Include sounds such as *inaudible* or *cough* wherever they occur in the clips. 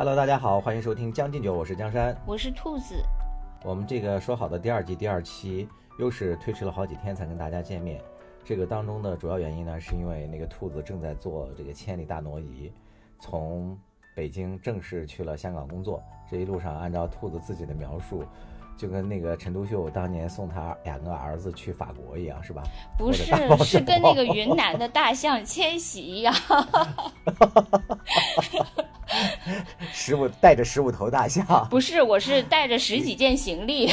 Hello，大家好，欢迎收听《将进酒》，我是江山，我是兔子。我们这个说好的第二季第二期，又是推迟了好几天才跟大家见面。这个当中的主要原因呢，是因为那个兔子正在做这个千里大挪移，从北京正式去了香港工作。这一路上，按照兔子自己的描述。就跟那个陈独秀当年送他两个儿子去法国一样，是吧？不是，是跟那个云南的大象迁徙一样。*laughs* *laughs* 十五带着十五头大象？不是，我是带着十几件行李，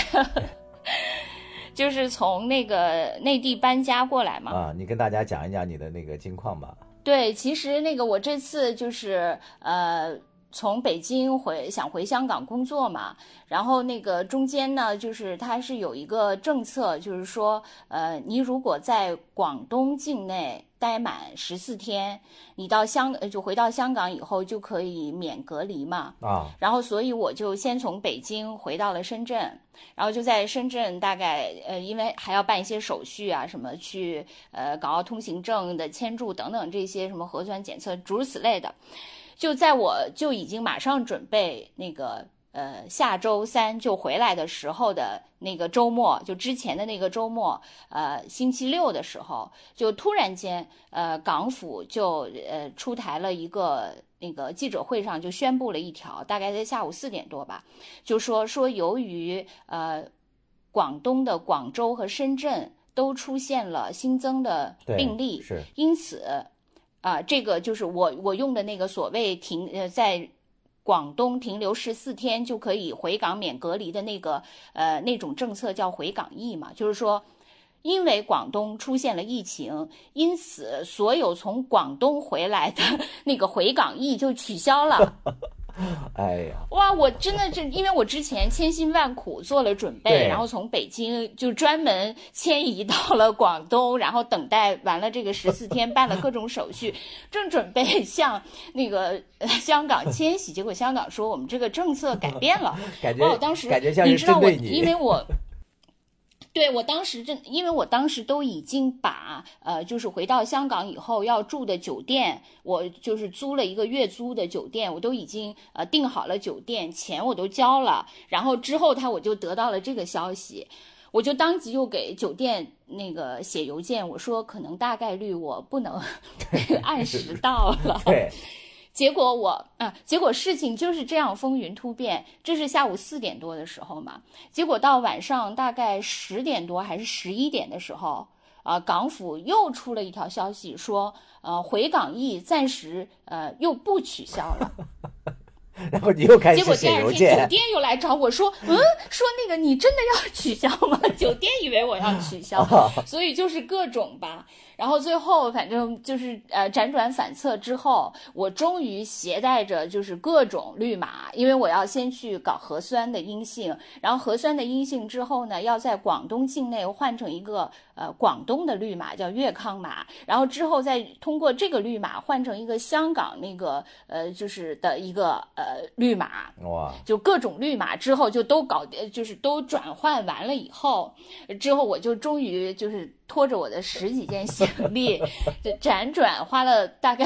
*laughs* 就是从那个内地搬家过来嘛。啊，你跟大家讲一讲你的那个近况吧。对，其实那个我这次就是呃。从北京回想回香港工作嘛，然后那个中间呢，就是它是有一个政策，就是说，呃，你如果在广东境内待满十四天，你到香就回到香港以后就可以免隔离嘛。啊。然后，所以我就先从北京回到了深圳，然后就在深圳大概呃，因为还要办一些手续啊，什么去呃港澳通行证的签注等等这些什么核酸检测诸如此类的。就在我就已经马上准备那个呃下周三就回来的时候的那个周末，就之前的那个周末，呃星期六的时候，就突然间呃港府就呃出台了一个那个记者会上就宣布了一条，大概在下午四点多吧，就说说由于呃广东的广州和深圳都出现了新增的病例，是因此。啊，这个就是我我用的那个所谓停呃，在广东停留十四天就可以回港免隔离的那个呃那种政策叫回港易嘛，就是说，因为广东出现了疫情，因此所有从广东回来的 *laughs* 那个回港易就取消了。*laughs* 哎呀，哇！我真的是，因为我之前千辛万苦做了准备，然后从北京就专门迁移到了广东，然后等待完了这个十四天，办了各种手续，*laughs* 正准备向那个 *laughs* 香港迁徙，结果香港说我们这个政策改变了。感觉当时感觉像是针对你，因为我。对我当时真，因为我当时都已经把呃，就是回到香港以后要住的酒店，我就是租了一个月租的酒店，我都已经呃订好了酒店，钱我都交了。然后之后他我就得到了这个消息，我就当即又给酒店那个写邮件，我说可能大概率我不能 *laughs* *laughs* 按时到了。对。*laughs* 结果我啊，结果事情就是这样风云突变。这是下午四点多的时候嘛，结果到晚上大概十点多还是十一点的时候，啊，港府又出了一条消息说，呃，回港易暂时呃又不取消了。*laughs* 然后你又开始结果第二天酒店又来找我说，嗯，说那个你真的要取消吗？酒店以为我要取消，*laughs* 所以就是各种吧。然后最后，反正就是呃辗转反侧之后，我终于携带着就是各种绿码，因为我要先去搞核酸的阴性，然后核酸的阴性之后呢，要在广东境内换成一个呃广东的绿码，叫粤康码，然后之后再通过这个绿码换成一个香港那个呃就是的一个呃绿码，哇，就各种绿码之后就都搞就是都转换完了以后，之后我就终于就是。拖着我的十几件行李，辗转花了大概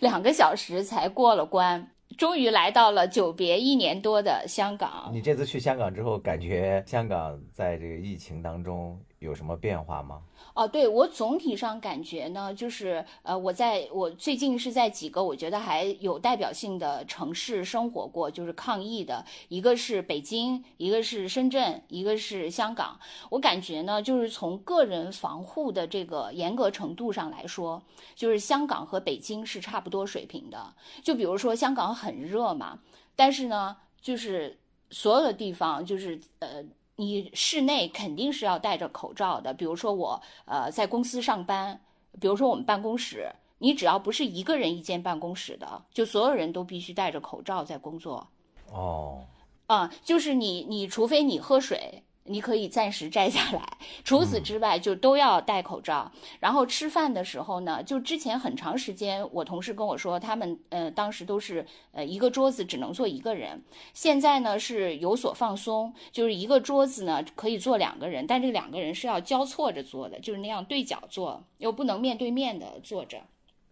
两个小时才过了关，终于来到了久别一年多的香港。你这次去香港之后，感觉香港在这个疫情当中有什么变化吗？哦，对我总体上感觉呢，就是呃，我在我最近是在几个我觉得还有代表性的城市生活过，就是抗疫的，一个是北京，一个是深圳，一个是香港。我感觉呢，就是从个人防护的这个严格程度上来说，就是香港和北京是差不多水平的。就比如说香港很热嘛，但是呢，就是所有的地方就是呃。你室内肯定是要戴着口罩的，比如说我呃在公司上班，比如说我们办公室，你只要不是一个人一间办公室的，就所有人都必须戴着口罩在工作。哦，啊，就是你你除非你喝水。你可以暂时摘下来，除此之外就都要戴口罩。然后吃饭的时候呢，就之前很长时间，我同事跟我说，他们呃当时都是呃一个桌子只能坐一个人。现在呢是有所放松，就是一个桌子呢可以坐两个人，但这两个人是要交错着坐的，就是那样对角坐，又不能面对面的坐着。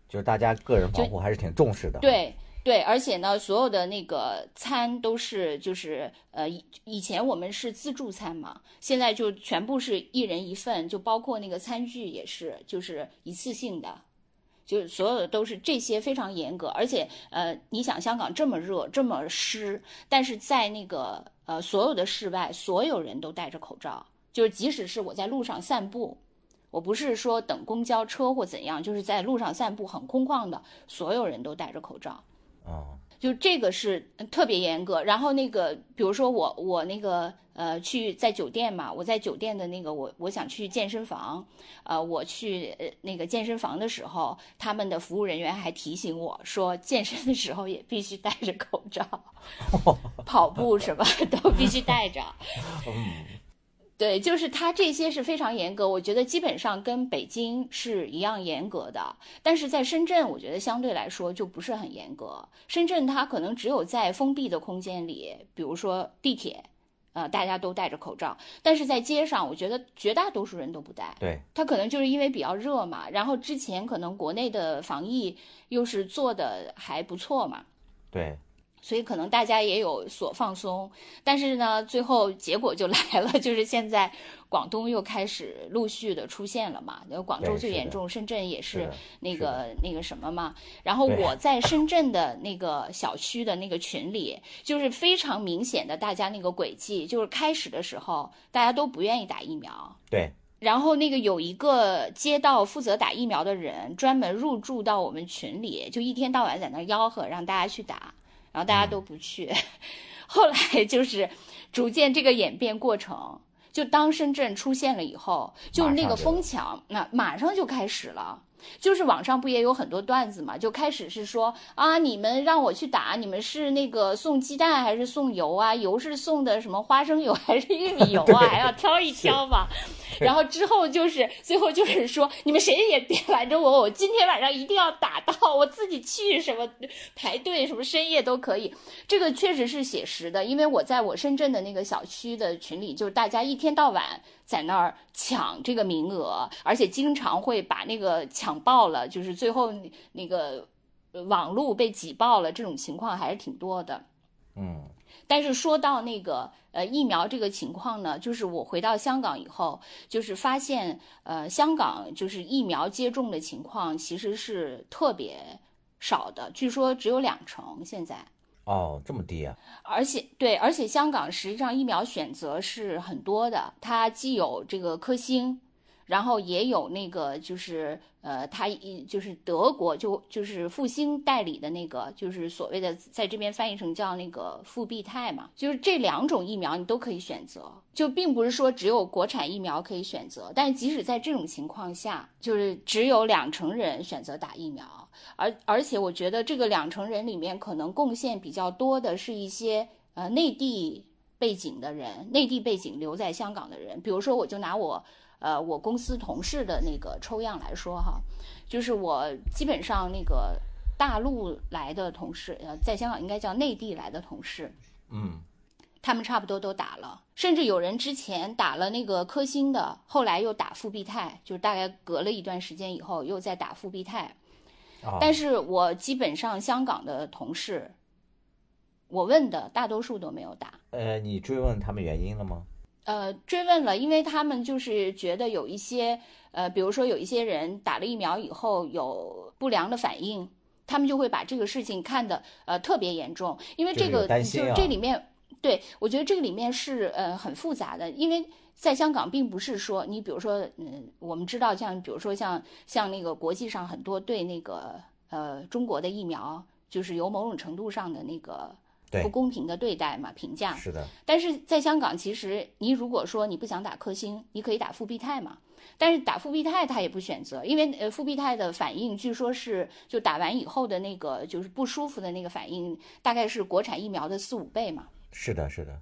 就是大家个人防护还是挺重视的。对。对，而且呢，所有的那个餐都是就是呃，以以前我们是自助餐嘛，现在就全部是一人一份，就包括那个餐具也是就是一次性的，就所有的都是这些非常严格，而且呃，你想香港这么热这么湿，但是在那个呃所有的室外，所有人都戴着口罩，就是即使是我在路上散步。我不是说等公交车或怎样，就是在路上散步很空旷的，所有人都戴着口罩。哦，就这个是特别严格。然后那个，比如说我我那个呃去在酒店嘛，我在酒店的那个我我想去健身房，呃我去呃那个健身房的时候，他们的服务人员还提醒我说，健身的时候也必须戴着口罩 *laughs* *laughs* 跑步什么都必须戴着。对，就是它这些是非常严格，我觉得基本上跟北京是一样严格的。但是在深圳，我觉得相对来说就不是很严格。深圳它可能只有在封闭的空间里，比如说地铁，呃，大家都戴着口罩。但是在街上，我觉得绝大多数人都不戴。对，它可能就是因为比较热嘛，然后之前可能国内的防疫又是做的还不错嘛。对。所以可能大家也有所放松，但是呢，最后结果就 *laughs* 来了，就是现在广东又开始陆续的出现了嘛。广州最严重，深圳也是那个那个什么嘛。然后我在深圳的那个小区的那个群里，就是非常明显的，大家那个轨迹，就是开始的时候大家都不愿意打疫苗。对。然后那个有一个街道负责打疫苗的人，专门入驻到我们群里，就一天到晚在那吆喝，让大家去打。然后大家都不去，*laughs* 后来就是逐渐这个演变过程，就当深圳出现了以后，就那个疯抢，那马上就开始了。就是网上不也有很多段子嘛？就开始是说啊，你们让我去打，你们是那个送鸡蛋还是送油啊？油是送的什么花生油还是玉米油啊？*laughs* 还要挑一挑嘛。*laughs* 然后之后就是最后就是说，你们谁也别拦着我，我今天晚上一定要打到，我自己去什么排队什么深夜都可以。这个确实是写实的，因为我在我深圳的那个小区的群里，就是大家一天到晚。在那儿抢这个名额，而且经常会把那个抢爆了，就是最后那个网路被挤爆了，这种情况还是挺多的。嗯，但是说到那个呃疫苗这个情况呢，就是我回到香港以后，就是发现呃香港就是疫苗接种的情况其实是特别少的，据说只有两成现在。哦，这么低啊！而且对，而且香港实际上疫苗选择是很多的，它既有这个科兴，然后也有那个就是呃，它就是德国就就是复兴代理的那个，就是所谓的在这边翻译成叫那个复必泰嘛，就是这两种疫苗你都可以选择，就并不是说只有国产疫苗可以选择，但即使在这种情况下，就是只有两成人选择打疫苗。而而且我觉得这个两成人里面，可能贡献比较多的是一些呃内地背景的人，内地背景留在香港的人。比如说，我就拿我呃我公司同事的那个抽样来说哈，就是我基本上那个大陆来的同事，呃，在香港应该叫内地来的同事，嗯，他们差不多都打了，甚至有人之前打了那个科兴的，后来又打复必泰，就是大概隔了一段时间以后又再打复必泰。但是我基本上香港的同事，我问的大多数都没有打。呃，你追问他们原因了吗？呃，追问了，因为他们就是觉得有一些，呃，比如说有一些人打了疫苗以后有不良的反应，他们就会把这个事情看得呃特别严重，因为这个就是这里面，对我觉得这个里面是呃很复杂的，因为。在香港，并不是说你，比如说，嗯，我们知道，像比如说，像像那个国际上很多对那个呃中国的疫苗，就是有某种程度上的那个不公平的对待嘛，评价是的。但是在香港，其实你如果说你不想打科兴，你可以打复必泰嘛。但是打复必泰他也不选择，因为呃复必泰的反应据说是就打完以后的那个就是不舒服的那个反应，大概是国产疫苗的四五倍嘛。是的，是的。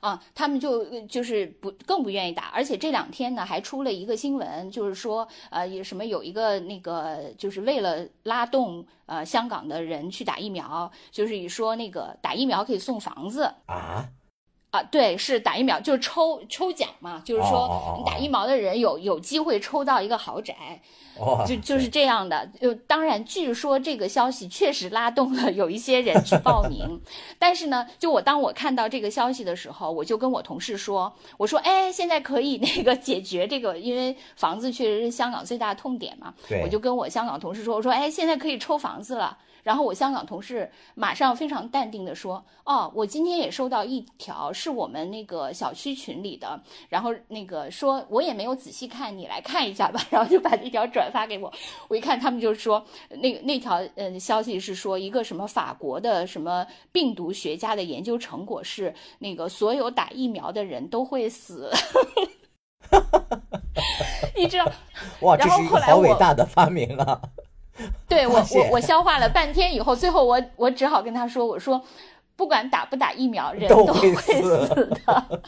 啊，他们就就是不更不愿意打，而且这两天呢还出了一个新闻，就是说呃什么有一个那个就是为了拉动呃香港的人去打疫苗，就是说那个打疫苗可以送房子。啊？啊，对，是打疫苗，就是抽抽奖嘛，就是说你打疫苗的人有有机会抽到一个豪宅，就就是这样的。就当然，据说这个消息确实拉动了有一些人去报名，*laughs* 但是呢，就我当我看到这个消息的时候，我就跟我同事说，我说，哎，现在可以那个解决这个，因为房子确实是香港最大的痛点嘛，我就跟我香港同事说，我说，哎，现在可以抽房子了。然后我香港同事马上非常淡定的说：“哦，我今天也收到一条，是我们那个小区群里的，然后那个说我也没有仔细看，你来看一下吧。”然后就把这条转发给我，我一看他们就说那个那条嗯消息是说一个什么法国的什么病毒学家的研究成果是那个所有打疫苗的人都会死，*laughs* 你知道？哇，这是一个好伟大的发明啊！*laughs* 对我，我我消化了半天以后，最后我我只好跟他说：“我说，不管打不打疫苗，人都会死的。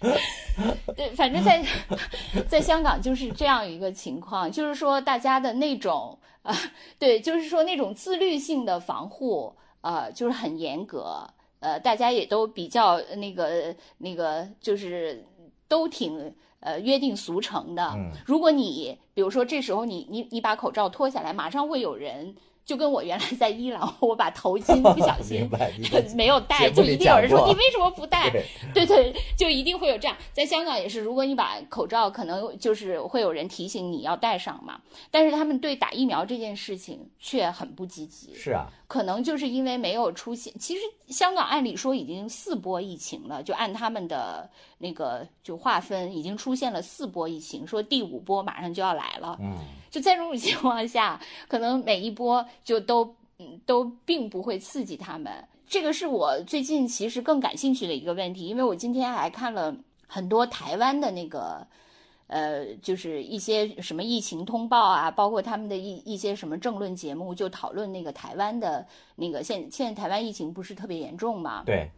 *laughs* 对，反正在 *laughs* 在香港就是这样一个情况，就是说大家的那种啊，对，就是说那种自律性的防护，呃，就是很严格，呃，大家也都比较那个那个，就是都挺。呃，约定俗成的。如果你比如说这时候你你你把口罩脱下来，马上会有人就跟我原来在伊朗，我把头巾不小心 *laughs* 没有戴，就一定有人说你为什么不戴？对对，就一定会有这样。在香港也是，如果你把口罩，可能就是会有人提醒你要戴上嘛。但是他们对打疫苗这件事情却很不积极。是啊。可能就是因为没有出现，其实香港按理说已经四波疫情了，就按他们的那个就划分，已经出现了四波疫情，说第五波马上就要来了。嗯，就在这种情况下，可能每一波就都嗯都并不会刺激他们。这个是我最近其实更感兴趣的一个问题，因为我今天还看了很多台湾的那个。呃，就是一些什么疫情通报啊，包括他们的一一些什么政论节目，就讨论那个台湾的那个现现在台湾疫情不是特别严重嘛？对。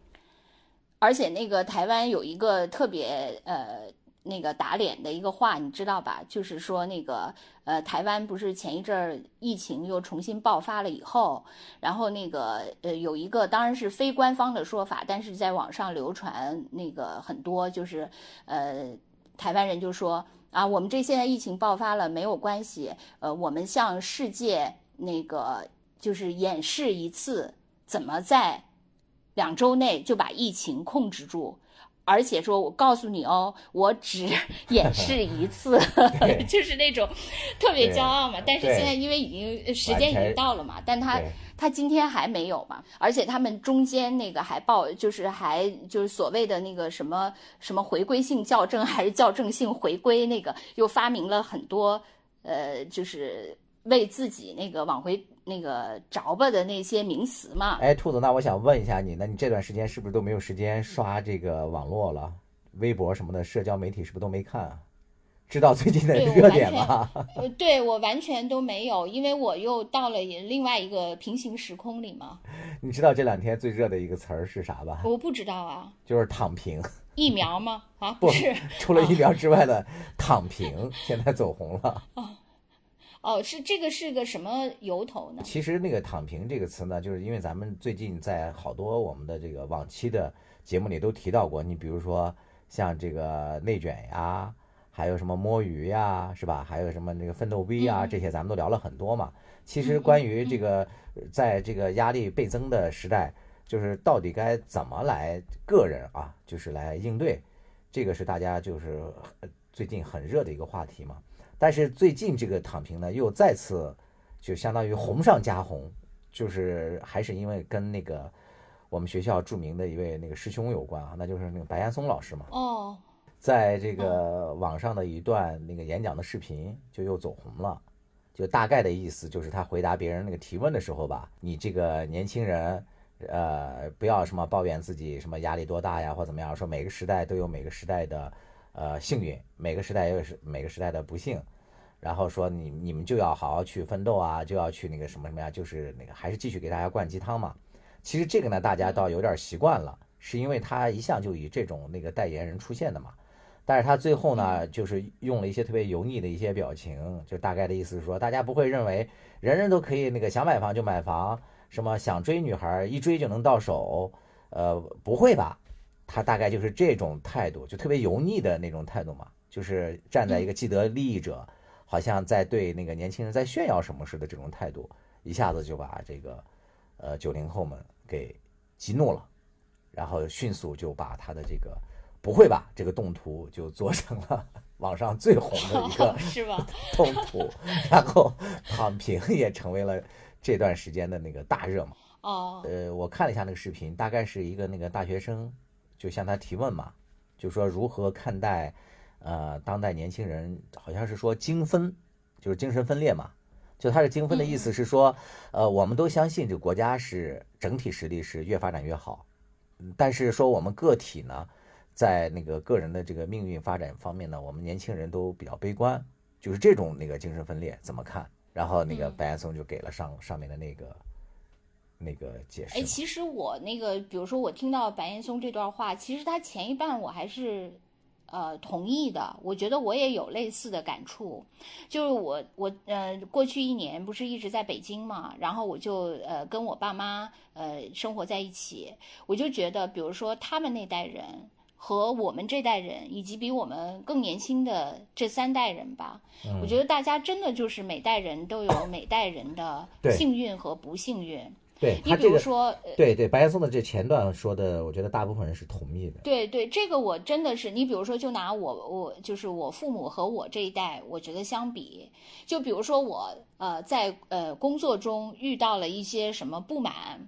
而且那个台湾有一个特别呃那个打脸的一个话，你知道吧？就是说那个呃台湾不是前一阵儿疫情又重新爆发了以后，然后那个呃有一个当然是非官方的说法，但是在网上流传那个很多就是呃。台湾人就说啊，我们这现在疫情爆发了没有关系，呃，我们向世界那个就是演示一次，怎么在两周内就把疫情控制住。而且说，我告诉你哦，我只 *laughs* 演示一次，*laughs* 就是那种特别骄傲嘛。但是现在因为已经时间已经到了嘛，但他他今天还没有嘛。而且他们中间那个还报，就是还就是所谓的那个什么什么回归性校正还是校正性回归，那个又发明了很多呃，就是为自己那个往回。那个着吧的那些名词嘛，哎，兔子，那我想问一下你，那你这段时间是不是都没有时间刷这个网络了？微博什么的社交媒体是不是都没看？知道最近的热点吗？*laughs* 呃，对我完全都没有，因为我又到了另外一个平行时空里嘛。你知道这两天最热的一个词儿是啥吧？我不知道啊。就是躺平。疫苗吗？啊，不是，除了疫苗之外的躺平，现在走红了。哦，是这个是个什么由头呢？其实那个“躺平”这个词呢，就是因为咱们最近在好多我们的这个往期的节目里都提到过。你比如说像这个内卷呀，还有什么摸鱼呀，是吧？还有什么那个奋斗逼啊，这些咱们都聊了很多嘛。其实关于这个，在这个压力倍增的时代，就是到底该怎么来个人啊，就是来应对，这个是大家就是最近很热的一个话题嘛。但是最近这个躺平呢，又再次就相当于红上加红，就是还是因为跟那个我们学校著名的一位那个师兄有关啊，那就是那个白岩松老师嘛。哦，在这个网上的一段那个演讲的视频就又走红了，就大概的意思就是他回答别人那个提问的时候吧，你这个年轻人，呃，不要什么抱怨自己什么压力多大呀或怎么样，说每个时代都有每个时代的。呃，幸运每个时代又是每个时代的不幸，然后说你你们就要好好去奋斗啊，就要去那个什么什么呀，就是那个还是继续给大家灌鸡汤嘛。其实这个呢，大家倒有点习惯了，是因为他一向就以这种那个代言人出现的嘛。但是他最后呢，就是用了一些特别油腻的一些表情，就大概的意思是说，大家不会认为人人都可以那个想买房就买房，什么想追女孩一追就能到手，呃，不会吧？他大概就是这种态度，就特别油腻的那种态度嘛，就是站在一个既得利益者，好像在对那个年轻人在炫耀什么似的这种态度，一下子就把这个呃九零后们给激怒了，然后迅速就把他的这个不会吧这个动图就做成了 *laughs* 网上最红的一个 *laughs* 是吧？*laughs* 动图，然后躺平也成为了这段时间的那个大热嘛。哦，呃，我看了一下那个视频，大概是一个那个大学生就向他提问嘛，就说如何看待呃当代年轻人，好像是说精分，就是精神分裂嘛。就他的精分的意思是说，呃，我们都相信这个国家是整体实力是越发展越好，嗯但是说我们个体呢，在那个个人的这个命运发展方面呢，我们年轻人都比较悲观，就是这种那个精神分裂怎么看？然后那个嗯白岩松就给了上上面的那个那个解释哎，其实我那个，比如说我听到白岩松这段话，其实他前一半我还是呃同意的。我觉得我也有类似的感触，就是我我呃过去一年不是一直在北京嘛，然后我就呃跟我爸妈呃生活在一起，我就觉得，比如说他们那代人。和我们这代人，以及比我们更年轻的这三代人吧，嗯我觉得大家真的就是每代人都有每代人的幸运和不幸运。你比对他这个，如说，呃对对，白岩松的这前段说的，我觉得大部分人是同意的。对对，这个我真的是，你比如说，就拿我我就是我父母和我这一代，我觉得相比，就比如说我呃在呃工作中遇到了一些什么不满，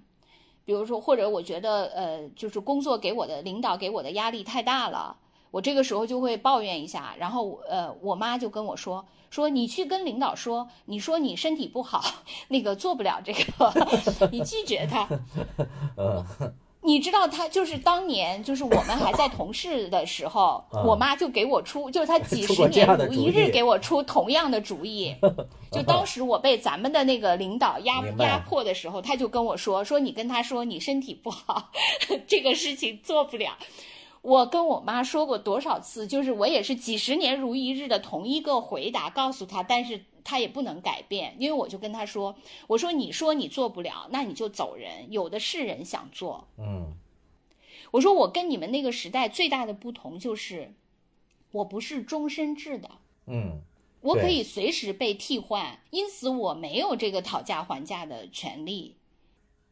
比如说或者我觉得呃就是工作给我的领导给我的压力太大了，我这个时候就会抱怨一下，然后呃我妈就跟我说说你去跟领导说，你说你身体不好，那个做不了这个，*laughs* 你拒绝他。*laughs* 嗯，你知道他就是当年就是我们还在同事的时候，啊我妈就给我出，就是她几十年如一日给我出同样的主意。*laughs* 就当时我被咱们的那个领导压压迫的时候，他就跟我说说你跟他说你身体不好，这个事情做不了。我跟我妈说过多少次，就是我也是几十年如一日的同一个回答告诉她，但是她也不能改变，因为我就跟她说，我说你说你做不了，那你就走人，有的是人想做。嗯我说我跟你们那个时代最大的不同就是，我不是终身制的，嗯，我可以随时被替换，因此我没有这个讨价还价的权利。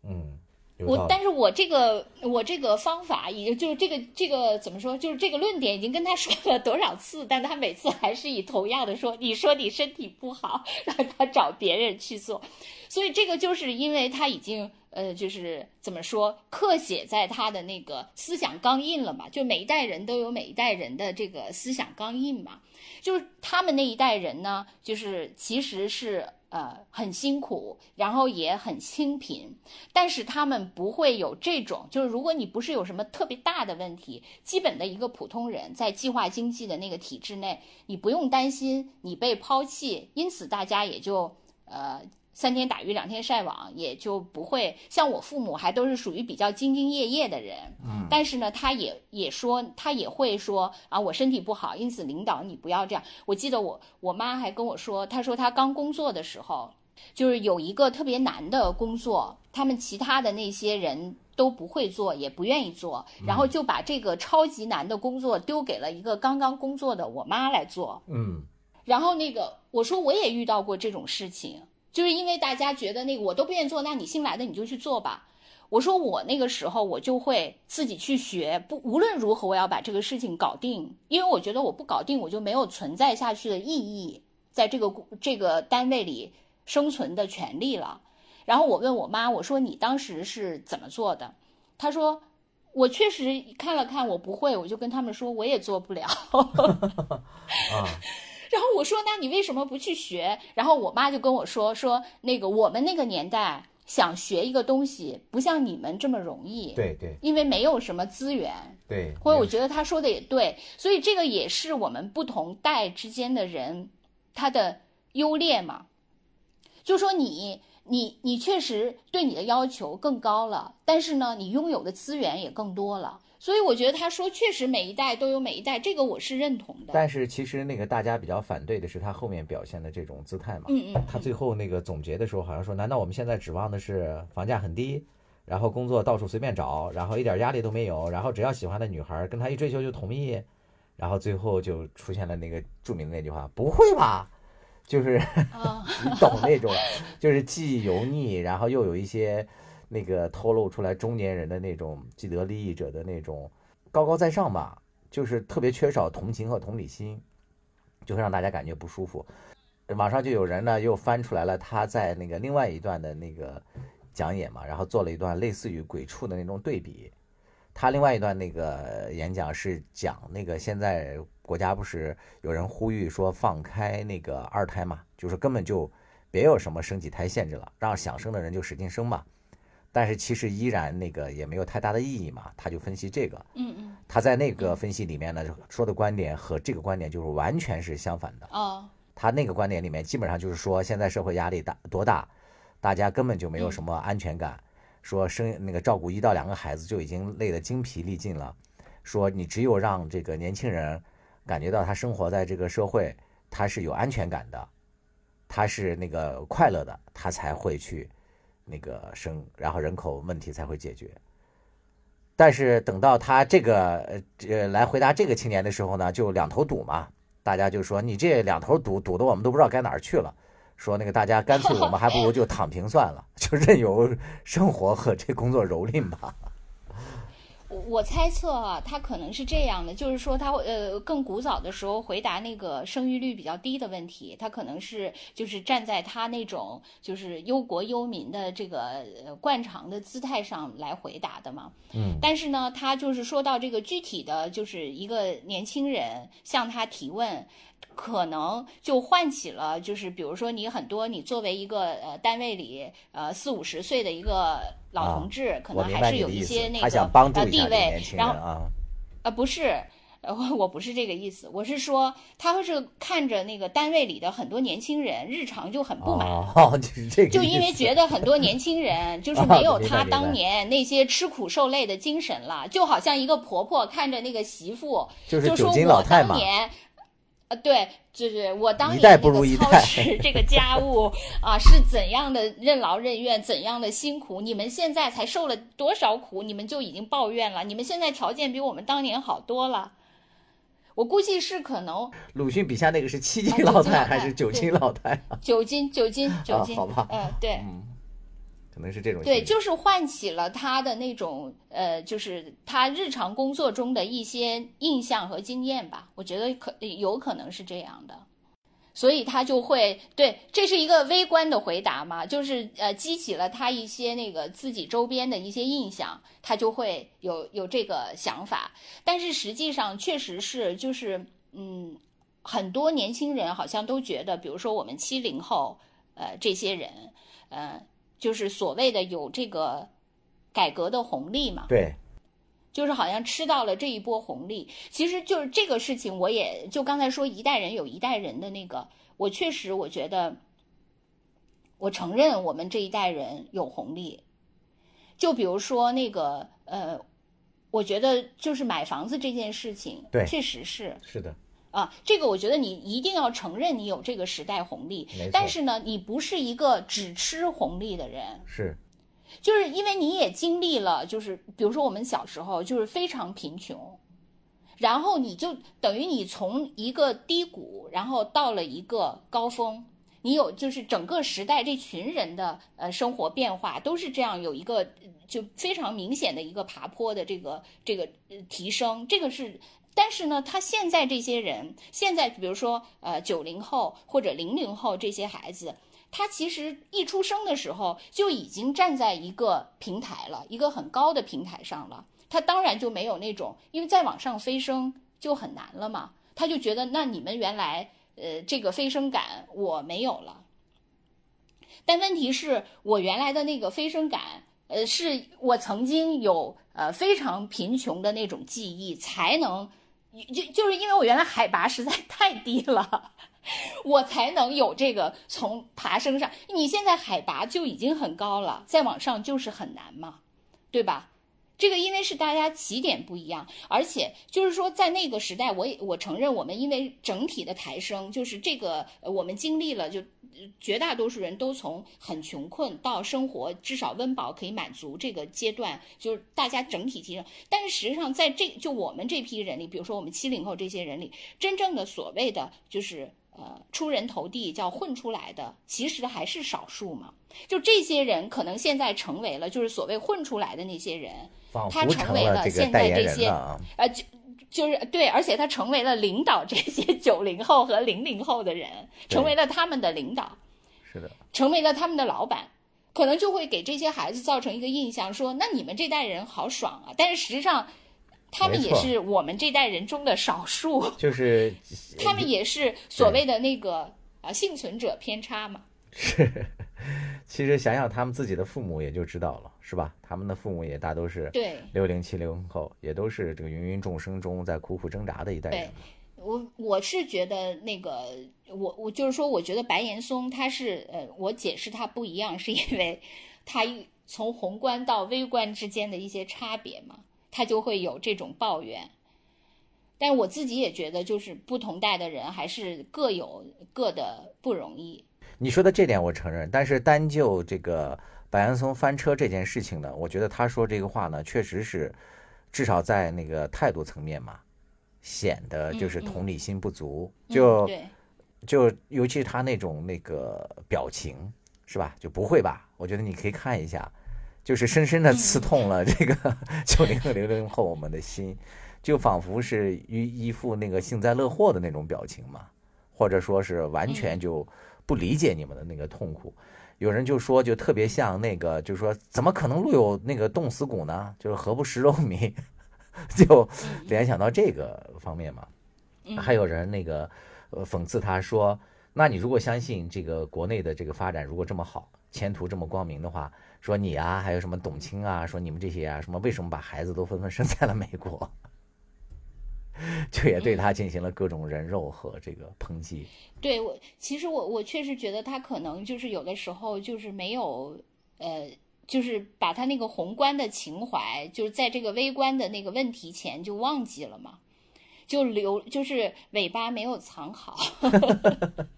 嗯，我但是我这个我这个方法，已经就是这个这个怎么说，就是这个论点已经跟他说了多少次，但他每次还是以同样的说，你说你身体不好，让他找别人去做，所以这个就是因为他已经呃，就是怎么说，刻写在他的那个思想钢印了嘛，就每一代人都有每一代人的这个思想钢印嘛，就是他们那一代人呢，就是其实是呃很辛苦，然后也很清贫，但是他们不会有这种，就是如果你不是有什么特别大的问题，基本的一个普通人在计划经济的那个体制内，你不用担心你被抛弃，因此大家也就呃。三天打鱼两天晒网，也就不会像我父母还都是属于比较兢兢业业的人，嗯，但是呢，他也也说，他也会说啊，我身体不好，因此领导你不要这样。我记得我我妈还跟我说，她说她刚工作的时候，就是有一个特别难的工作，他们其他的那些人都不会做，也不愿意做，然后就把这个超级难的工作丢给了一个刚刚工作的我妈来做。嗯然后那个我说我也遇到过这种事情，就是因为大家觉得那个我都不愿意做，那你新来的你就去做吧。我说我那个时候我就会自己去学，不无论如何我要把这个事情搞定，因为我觉得我不搞定我就没有存在下去的意义，在这个这个单位里生存的权利了。然后我问我妈，我说你当时是怎么做的？她说我确实看了看，我不会，我就跟他们说我也做不了。*laughs* 啊，然后我说：“那你为什么不去学？”然后我妈就跟我说：“说那个我们那个年代想学一个东西，不像你们这么容易，对对因为没有什么资源。对，或者我觉得他说的也对，所以这个也是我们不同代之间的人他的优劣嘛。就说你你你确实对你的要求更高了，但是呢，你拥有的资源也更多了。所以我觉得他说确实每一代都有每一代，这个我是认同的。但是其实那个大家比较反对的是他后面表现的这种姿态嘛。嗯嗯，他最后那个总结的时候好像说，难道我们现在指望的是房价很低，然后工作到处随便找，然后一点压力都没有，然后只要喜欢的女孩跟他一追求就同意，然后最后就出现了那个著名的那句话：“不会吧？”就是 *laughs* 你懂那种，就是既油腻，然后又有一些那个透露出来中年人的那种既得利益者的那种高高在上吧，就是特别缺少同情和同理心，就会让大家感觉不舒服。网上就有人呢又翻出来了他在那个另外一段的那个。讲演嘛，然后做了一段类似于鬼畜的那种对比。他另外一段那个演讲是讲那个现在国家不是有人呼吁说放开那个二胎嘛，就是根本就别有什么生几胎限制了，让想生的人就使劲生嘛。但是其实依然那个也没有太大的意义嘛。他就分析这个，嗯嗯，他在那个分析里面呢说的观点和这个观点就是完全是相反的。哦，他那个观点里面基本上就是说现在社会压力大多大。大家根本就没有什么安全感，说生那个照顾一到两个孩子就已经累得精疲力尽了，说你只有让这个年轻人感觉到他生活在这个社会，他是有安全感的，他是那个快乐的，他才会去那个生，然后人口问题才会解决。但是等到他这个呃来回答这个青年的时候呢，就两头堵嘛，大家就说你这两头堵堵的我们都不知道该哪儿去了。说那个大家干脆我们还不如就躺平算了，*laughs* 就任由生活和这工作蹂躏吧。我我猜测啊，他可能是这样的，就是说他呃更古早的时候回答那个生育率比较低的问题，他可能是就是站在他那种就是忧国忧民的这个惯常的姿态上来回答的嘛。嗯。但是呢，他就是说到这个具体的就是一个年轻人向他提问。可能就唤起了，就是比如说你很多，你作为一个呃单位里呃四五十岁的一个老同志，可能还是有一些那个呃地位，然后呃不是，呃我不是这个意思，我是说他会是看着那个单位里的很多年轻人日常就很不满，就是这个，就因为觉得很多年轻人就是没有他当年那些吃苦受累的精神了，就好像一个婆婆看着那个媳妇，就说我当年。呃，对，就是我当年那个操持这个家务啊，是怎样的任劳任怨，怎样的辛苦。你们现在才受了多少苦，你们就已经抱怨了。你们现在条件比我们当年好多了。我估计是可能。鲁迅笔下那个是七斤老太还是九斤老太啊？九斤，九斤，九斤。好吧。嗯，对。可能是这种对，就是唤起了他的那种呃，就是他日常工作中的一些印象和经验吧。我觉得可有可能是这样的，所以他就会对，这是一个微观的回答嘛，就是呃，激起了他一些那个自己周边的一些印象，他就会有有这个想法。但是实际上确实是就是嗯，很多年轻人好像都觉得，比如说我们七零后呃这些人呃。就是所谓的有这个改革的红利嘛？对，就是好像吃到了这一波红利。其实就是这个事情，我也就刚才说一代人有一代人的那个，我确实我觉得，我承认我们这一代人有红利。就比如说那个呃，我觉得就是买房子这件事情，对，确实是是的。啊，这个我觉得你一定要承认你有这个时代红利，但是呢，你不是一个只吃红利的人，是，就是因为你也经历了，就是比如说我们小时候就是非常贫穷，然后你就等于你从一个低谷，然后到了一个高峰，你有就是整个时代这群人的呃生活变化都是这样有一个就非常明显的一个爬坡的这个这个提升，这个是。但是呢，他现在这些人，现在比如说，呃，九零后或者零零后这些孩子，他其实一出生的时候就已经站在一个平台了，一个很高的平台上了。他当然就没有那种，因为再往上飞升就很难了嘛。他就觉得，那你们原来，呃，这个飞升感我没有了。但问题是我原来的那个飞升感，呃，是我曾经有呃非常贫穷的那种记忆才能。就就是因为我原来海拔实在 *laughs* 太低了，我才能有这个从爬升上。你现在海拔就已经很高了，再往上就是很难嘛，对吧？这个因为是大家起点不一样，而且就是说在那个时代，我也我承认我们因为整体的抬升，就是这个我们经历了就绝大多数人都从很穷困到生活至少温饱可以满足这个阶段，就是大家整体提升。但是实际上在这就我们这批人里，比如说我们七零后这些人里，真正的所谓的就是呃出人头地叫混出来的，其实还是少数嘛。就这些人可能现在成为了就是所谓混出来的那些人。仿他成成为了现在这些。呃，就就是对，而且他成为了领导这些 *laughs* 九零后和零零后的人，成为了他们的领导，是的，成为了他们的老板，可能就会给这些孩子造成一个印象，说那你们这代人好爽啊！但是实际上，他们也是我们这代人中的少数，就是 *laughs* 他们也是所谓的那个啊幸存者偏差嘛。是其实想想他们自己的父母也就知道了，是吧？他们的父母也大都是对，六零七零后，也都是这个芸芸众生中在苦苦挣扎的一代人对。我我是觉得那个，我我就是说，我觉得白岩松他是呃，我解释他不一样，是因为他从宏观到微观之间的一些差别嘛，他就会有这种抱怨。但我自己也觉得，就是不同代的人还是各有各的不容易。你说的这点我承认，但是单就这个白岩松翻车这件事情呢，我觉得他说这个话呢，确实是至少在那个态度层面嘛，显得就是同理心不足。嗯就对，就尤其是他那种那个表情，是吧？就不会吧？我觉得你可以看一下，就是深深的刺痛了这个 *laughs* 九零后、零零后我们的心，就仿佛是一一副那个幸灾乐祸的那种表情嘛，或者说是完全就不理解你们的那个痛苦。有人就说，就特别像那个，就是说，怎么可能路有那个冻死骨呢？就是何不食肉糜？*laughs* 就联想到这个方面嘛。还有人那个呃讽刺他说，那你如果相信这个国内的这个发展如果这么好，前途这么光明的话，说你啊，还有什么董卿啊，说你们这些啊，什么为什么把孩子都纷纷生在了美国？*laughs* 就也对他进行了各种人肉和这个抨击。对我，其实我我确实觉得他可能就是有的时候就是没有，呃，就是把他那个宏观的情怀，就是在这个微观的那个问题前就忘记了嘛，就留就是尾巴没有藏好。*laughs*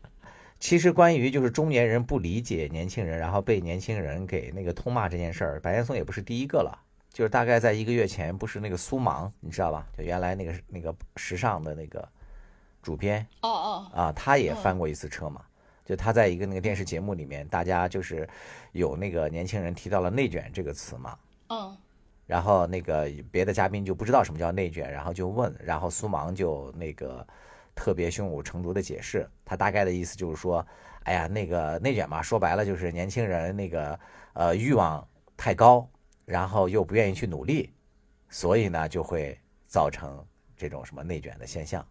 其实关于就是中年人不理解年轻人，然后被年轻人给那个痛骂这件事儿，白岩松也不是第一个了。就是大概在一个月前，不是那个苏芒，你知道吧？就原来那个那个时尚的那个主编，哦哦，啊，他也翻过一次车嘛。就他在一个那个电视节目里面，大家就是有那个年轻人提到了“内卷”这个词嘛，嗯然后那个别的嘉宾就不知道什么叫内卷，然后就问，然后苏芒就那个特别胸有成竹的解释，他大概的意思就是说，哎呀，那个内卷嘛，说白了就是年轻人那个呃欲望太高，然后又不愿意去努力，所以呢就会造成这种什么内卷的现象。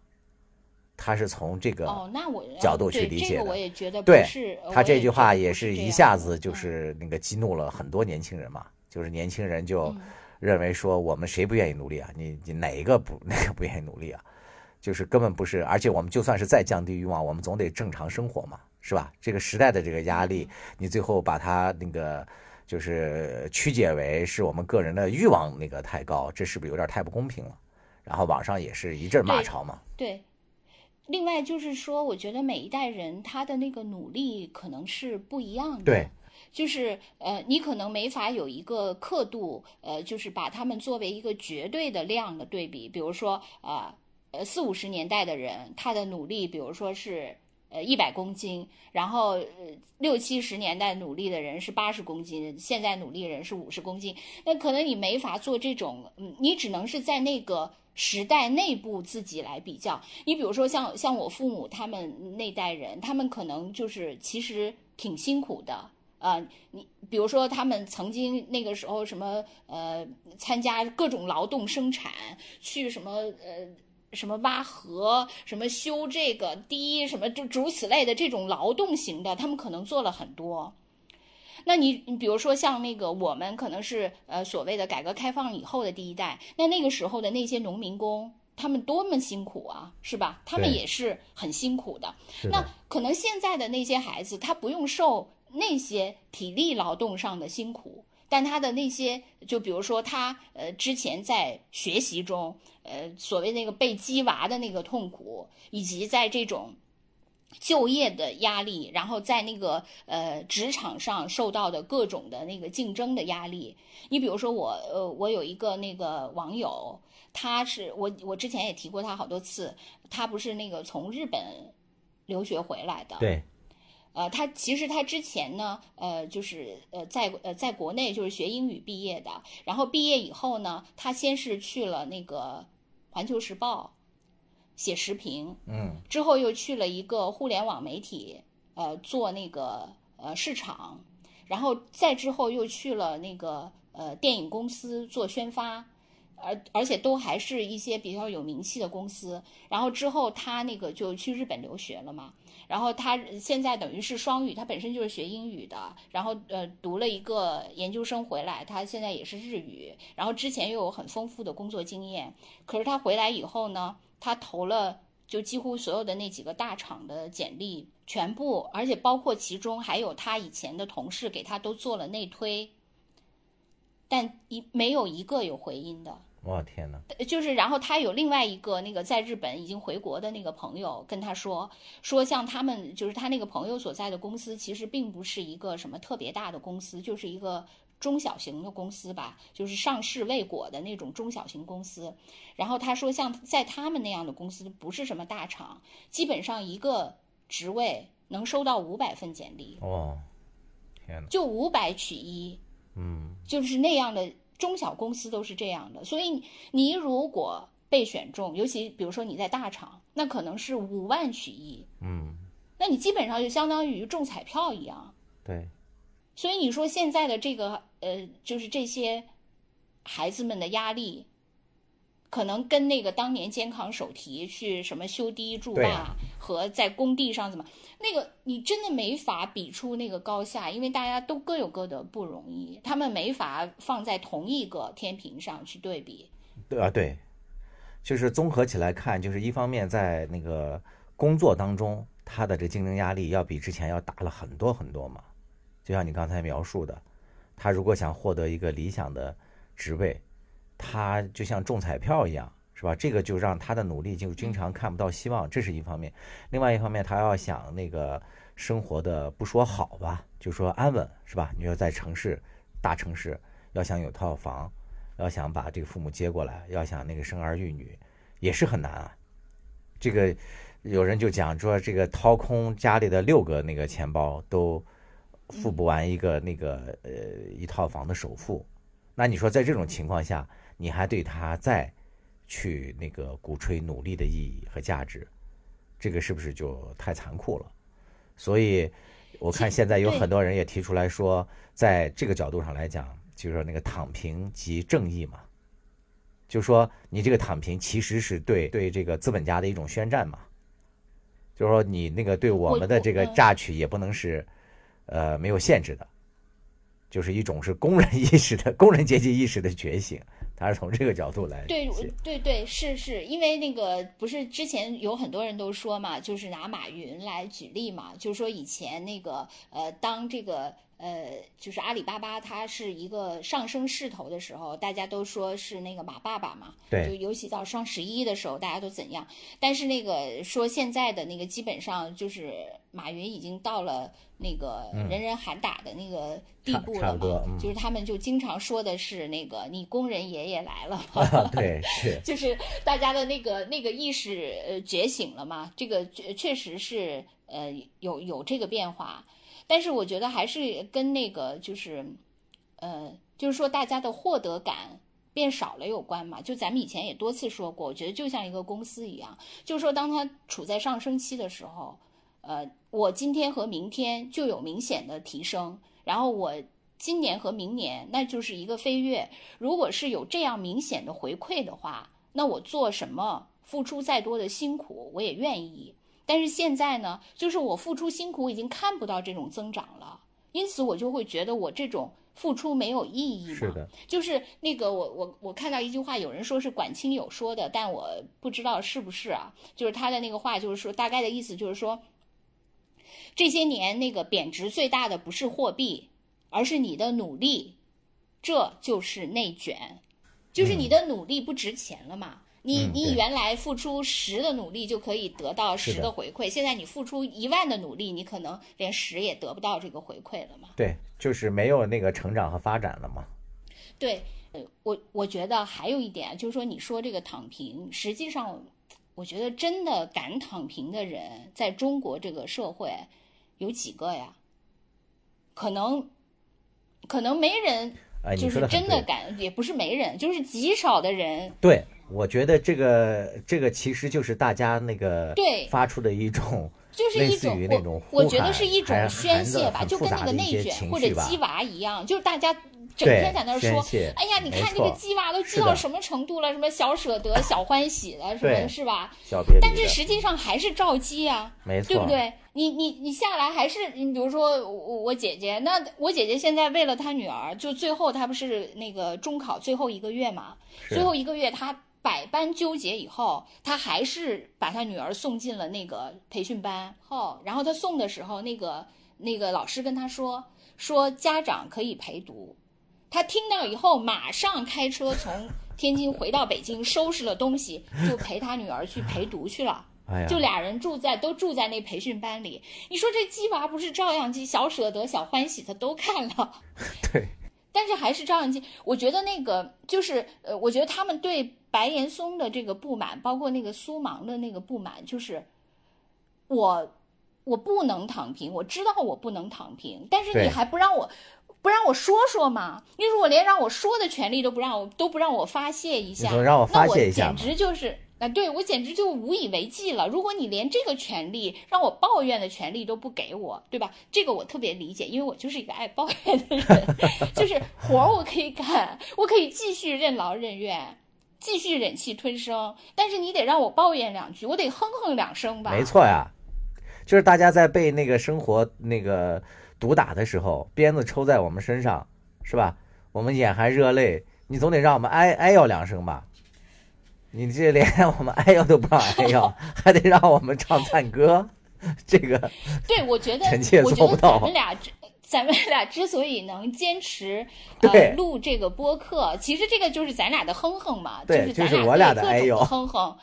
他是从这个哦，那我角度去理解的我也觉得对他这句话也是一下子就嗯是那个激怒了很多年轻人嘛，就是年轻人就嗯认为说我们谁不愿意努力啊？你你哪一个不 *laughs* 哪个不愿意努力啊？就是根本不是，而且我们就算是再降低欲望，我们总得正常生活嘛，是吧？这个时代的这个压力，你最后把它那个就是曲解为是我们个人的欲望那个太高，这是不是有点太不公平了？然后网上也是一阵骂潮嘛。对，另外就是说，我觉得每一代人他的那个努力可能是不一样的。对，就是呃，你可能没法有一个刻度，呃，就是把他们作为一个绝对的量的对比。比如说，呃呃，四五十年代的人，他的努力，比如说是呃一百公斤，然后呃六七十年代努力的人是八十公斤，现在努力人是五十公斤，那可能你没法做这种，嗯，你只能是在那个。时代内部自己来比较，你比如说像像我父母他们那代人，他们可能就是其实挺辛苦的，呃，你比如说他们曾经那个时候什么呃参加各种劳动生产，去什么呃什么挖河，什么修这个堤，什么就诸如此类的这种劳动型的，他们可能做了很多。那你你比如说像那个我们可能是呃所谓的改革开放以后的第一代，那那个时候的那些农民工，他们多么辛苦啊，是吧？他们也是很辛苦的。的那可能现在的那些孩子，他不用受那些体力劳动上的辛苦，但他的那些，就比如说他呃之前在学习中，呃所谓那个被鸡娃的那个痛苦，以及在这种就业的压力，然后在那个呃职场上受到的各种的那个竞争的压力。你比如说我呃我有一个那个网友，他是我我之前也提过他好多次，他不是那个从日本留学回来的，对，呃，他其实他之前呢，呃，就是呃，在呃在国内就是学英语毕业的，然后毕业以后呢，他先是去了那个《环球时报》写时评，嗯。之后又去了一个互联网媒体，呃，做那个呃市场，然后再之后又去了那个呃电影公司做宣发，而而且都还是一些比较有名气的公司。然后之后他那个就去日本留学了嘛，然后他现在等于是双语，他本身就是学英语的，然后呃读了一个研究生回来，他现在也是日语，然后之前又有很丰富的工作经验。可是他回来以后呢，他投了就几乎所有的那几个大厂的简历，全部，而且包括其中还有他以前的同事给他都做了内推，但一没有一个有回音的。我天哪，就是，然后他有另外一个那个在日本已经回国的那个朋友跟他说，说像他们就是他那个朋友所在的公司，其实并不是一个什么特别大的公司，就是一个中小型的公司吧，就是上市未果的那种中小型公司。然后他说，像在他们那样的公司，不是什么大厂，基本上一个职位能收到五百份简历，哦，天哪，就五百取一，嗯。就是那样的中小公司都是这样的，所以你如果被选中，尤其比如说你在大厂，那可能是五万取一，嗯，那你基本上就相当于中彩票一样。对，所以你说现在的这个呃，就是这些孩子们的压力，可能跟那个当年肩扛手提去什么修堤筑坝和在工地上怎么那个，你真的没法比出那个高下，因为大家都各有各的不容易，他们没法放在同一个天平上去对比。对啊，对，就是综合起来看，就是一方面在那个工作当中，他的这竞争压力要比之前要大了很多很多嘛。就像你刚才描述的，他如果想获得一个理想的职位，他就像中彩票一样，是吧？这个就让他的努力就经常看不到希望，这是一方面。另外一方面，他要想那个生活的不说好吧，就说安稳，是吧？你说在城市，大城市要想有套房，要想把这个父母接过来，要想那个生儿育女，也是很难啊。这个有人就讲说，这个掏空家里的六个那个钱包都付不完一个那个呃一套房的首付。那你说在这种情况下，你还对他再去那个鼓吹努力的意义和价值，这个是不是就太残酷了？所以我看现在有很多人也提出来说，在这个角度上来讲，就是说那个躺平即正义嘛，就说你这个躺平其实是对对这个资本家的一种宣战嘛，就是说你那个对我们的这个榨取也不能是呃没有限制的，就是一种是工人意识的工人阶级意识的觉醒，他是从这个角度来对对对，是是，因为那个不是之前有很多人都说嘛，就是拿马云来举例嘛，就是说以前那个呃，当这个呃，就是阿里巴巴它是一个上升势头的时候，大家都说是那个马爸爸嘛，对就尤其到双十一的时候，大家都怎样？但是那个说现在的那个基本上就是马云已经到了那个人人喊打的那个地步了嘛，就是他们就经常说的是那个你工人爷爷来了。*laughs* 啊，对，*laughs* 是，就是大家的那个那个意识呃觉醒了嘛，这个确确实是呃有有这个变化，但是我觉得还是跟那个就是呃就是说大家的获得感变少了有关嘛。就咱们以前也多次说过，我觉得就像一个公司一样，就是说当它处在上升期的时候，呃，我今天和明天就有明显的提升，然后我。今年和明年，那就是一个飞跃。如果是有这样明显的回馈的话，那我做什么，付出再多的辛苦，我也愿意。但是现在呢，就是我付出辛苦已经看不到这种增长了，因此我就会觉得我这种付出没有意义嘛。是的，就是那个我我我看到一句话，有人说是管清友说的，但我不知道是不是啊。就是他的那个话，就是说大概的意思就是说，这些年那个贬值最大的不是货币，而是你的努力。这就是内卷，就是你的努力不值钱了嘛。你你原来付出十的努力就可以得到十是的的回馈，现在你付出一万的努力，你可能连十也得不到这个回馈了嘛。对，就是没有那个成长和发展了嘛。对，呃，我我觉得还有一点就是说，你说这个躺平，实际上，我觉得真的敢躺平的人，在中国这个社会有几个呀？可能，可能没人，就是。真的敢，也不是没人，就是极少的人。对，我觉得这个这个其实就是大家那个对发出的一种就是一种于那种我，我觉得是一种宣泄吧，就跟那个内卷或者鸡娃一样，就是大家整天在那儿说哎呀，你看这个错鸡娃都鸡到什么程度了，什么小舍得、*laughs* 小欢喜了，什么对是吧？但是实际上还是照鸡啊，没错，对不？对？你你你下来还是你，比如说我我我姐姐，那我姐姐现在为了她女儿，就最后她不是那个中考最后一个月嘛，最后一个月她百般纠结以后，他还是把他女儿送进了那个培训班后，然后他送的时候，那个那个老师跟他说说家长可以陪读，他听到以后马上开车从天津回到北京，收拾了东西就陪他女儿去陪读去了。就俩人住在都住在那培训班里，你说这鸡娃不是照样鸡，小舍得、小欢喜他都看了，*laughs* 对，但是还是照样鸡。我觉得那个就是呃，我觉得他们对白岩松的这个不满，包括那个苏芒的那个不满，就是我我不能躺平，我知道我不能躺平，但是你还不让我。不让我说说嘛？你如果连让我说的权利都不让我，都不让我发泄一下，让我发泄一下嘛简直就是啊！对我简直就无以为继了。如果你连这个权利让我抱怨的权利都不给我，对吧？这个我特别理解，因为我就是一个爱抱怨的人，*laughs* 就是活儿我可以干，我可以继续任劳任怨，继续忍气吞声，但是你得让我抱怨两句，我得哼哼两声吧。没错呀，就是大家在被那个生活那个毒打的时候，鞭子抽在我们身上，是吧？我们眼含热泪，你总得让我们哀哀要两声吧？你这连我们哀要都不让哀要，*laughs* 还得让我们唱赞歌，这个对，我觉得，臣妾我觉得做不到咱们俩之，咱们俩之所以能坚持对呃录这个播客，其实这个就是咱俩的哼哼嘛，对是咱就是我俩对各种的哎呦哼哼。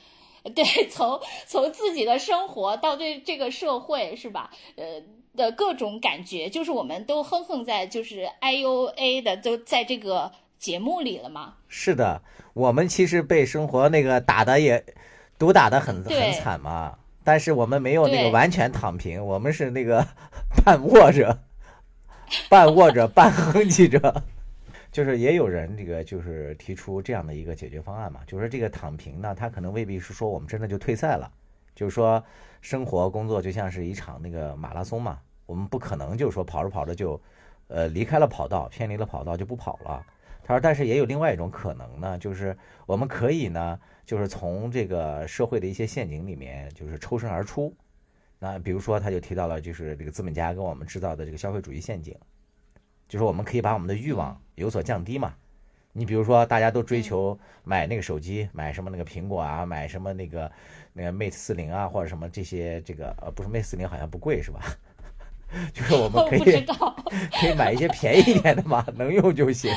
对，从从自己的生活到对这个社会是吧？呃的各种感觉，就是我们都哼哼在就是 I U A 的都在这个节目里了嘛。是的，我们其实被生活那个打的也毒打的很很惨嘛，但是我们没有那个完全躺平，我们是那个 *laughs* 半卧着，*laughs* 半卧着半哼唧着。就是也有人这个就是提出这样的一个解决方案嘛，就是说这个躺平呢，他可能未必是说我们真的就退赛了，就是说生活工作就像是一场那个马拉松嘛，我们不可能就是说跑着跑着就，呃离开了跑道，偏离了跑道就不跑了。他说，但是也有另外一种可能呢，就是我们可以呢，就是从这个社会的一些陷阱里面，就是抽身而出。那比如说，他就提到了，就是这个资本家给我们制造的这个消费主义陷阱，就是我们可以把我们的欲望有所降低嘛。你比如说，大家都追求买那个手机，买什么那个苹果啊，买什么那个那个 Mate 四零啊，或者什么这些这个呃，不是 Mate 四零好像不贵是吧？*laughs* 就是我们可以 *laughs* 可以买一些便宜一点的嘛，能用就行。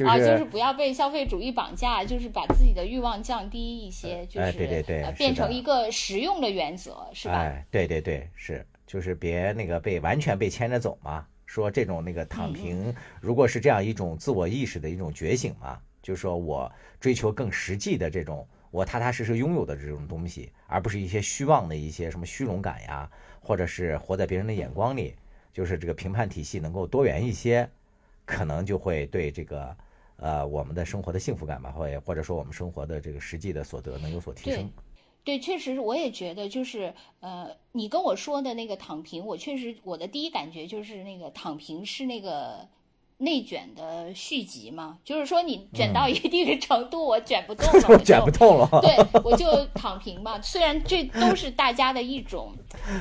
就啊，就是不要被消费主义绑架，就是把自己的欲望降低一些，就是、哎对对对呃、变成一个实用的原则，是吧？哎，对对对，是，就是别那个被完全被牵着走嘛。说这种那个嗯躺平，如果是这样一种自我意识的一种觉醒嘛，就是说我追求更实际的这种我踏踏实实拥有的这种东西，而不是一些虚妄的一些什么虚荣感呀，或者是活在别人的眼光里，就是这个评判体系能够多元一些，可能就会对这个呃我们的生活的幸福感吧，会或者说我们生活的这个实际的所得能有所提升。对，确实我也觉得，就是呃，你跟我说的那个躺平，我确实我的第一感觉就是那个躺平是那个内卷的续集嘛，就是说你卷到一定的程度，我卷不动了，*laughs* 我嗯卷不就动了。对我就躺平嘛。虽然这都是大家的一种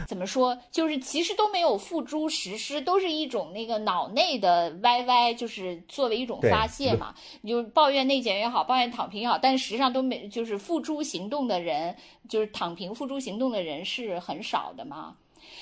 怎么说，就是其实都没有付诸实施，都是一种那个脑内的歪歪，就是作为一种发泄嘛。你就抱怨内卷也好，抱怨躺平也好，但实际上都没就是付诸行动的人，就是躺平付诸行动的人是很少的嘛。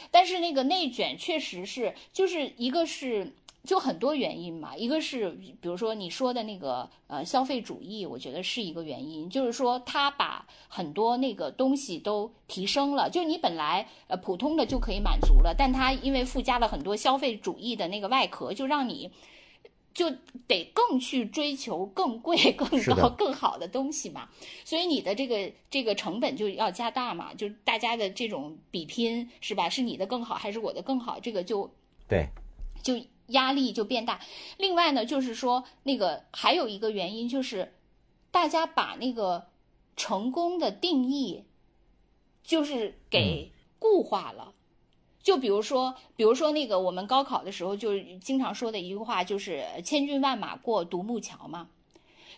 但是那个内卷确实是，就是一个是。就很多原因嘛，一个是比如说你说的那个呃消费主义，我觉得是一个原因，就是说他把很多那个东西都提升了，就你本来呃普通的就可以满足了，但他因为附加了很多消费主义的那个外壳，就让你就得更去追求更贵、*laughs* 更高、更好的东西嘛，所以你的这个这个成本就要加大嘛，就大家的这种比拼是吧？是你的更好还是我的更好？这个就对，就压力就变大。另外呢，就是说那个还有一个原因就是，大家把那个成功的定义就是给固化了。就比如说，比如说那个我们高考的时候就经常说的一句话，就是“千军万马过独木桥”嘛。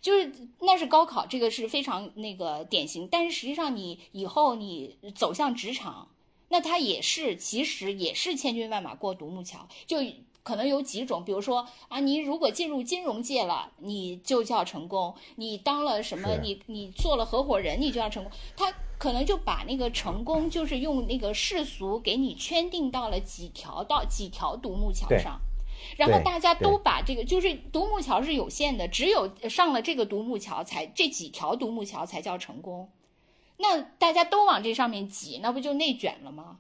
就是那是高考，这个是非常那个典型。但是实际上，你以后你走向职场，那它也是其实也是千军万马过独木桥，就可能有几种，比如说啊，你如果进入金融界了，你就叫成功；你当了什么，你你做了合伙人，你就要成功。他可能就把那个成功，就是用那个世俗给你圈定到了几条到几条独木桥上。然后大家都把这个，就是独木桥是有限的，只有上了这个独木桥才这几条独木桥才叫成功。那大家都往这上面挤，那不就内卷了吗？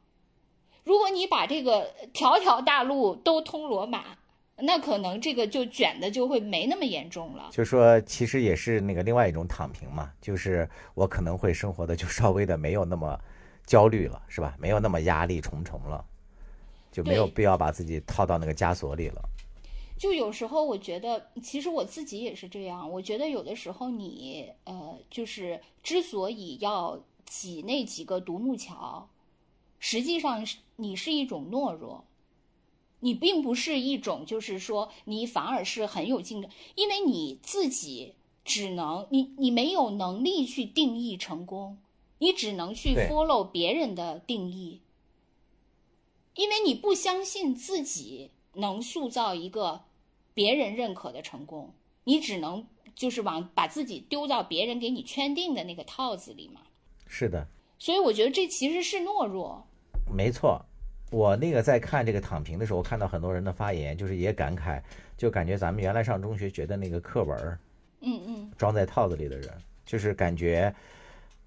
如果你把这个条条大路都通罗马，那可能这个就卷的就会没那么严重了。就说其实也是那个另外一种躺平嘛，就是我可能会生活的就稍微的没有那么焦虑了，是吧？没有那么压力重重了，就没有必要把自己套到那个枷锁里了。就有时候我觉得，其实我自己也是这样。我觉得有的时候你呃，就是之所以要挤那几个独木桥，实际上是你是一种懦弱，你并不是一种就是说你反而是很有竞争，因为你自己只能你你没有能力去定义成功，你只能去 follow 别人的定义，因为你不相信自己能塑造一个别人认可的成功，你只能就是往把自己丢到别人给你圈定的那个套子里嘛。是的，所以我觉得这其实是懦弱。没错。我那个在看这个躺平的时候，看到很多人的发言，就是也感慨，就感觉咱们原来上中学学的那个课文，嗯嗯，装在套子里的人，就是感觉，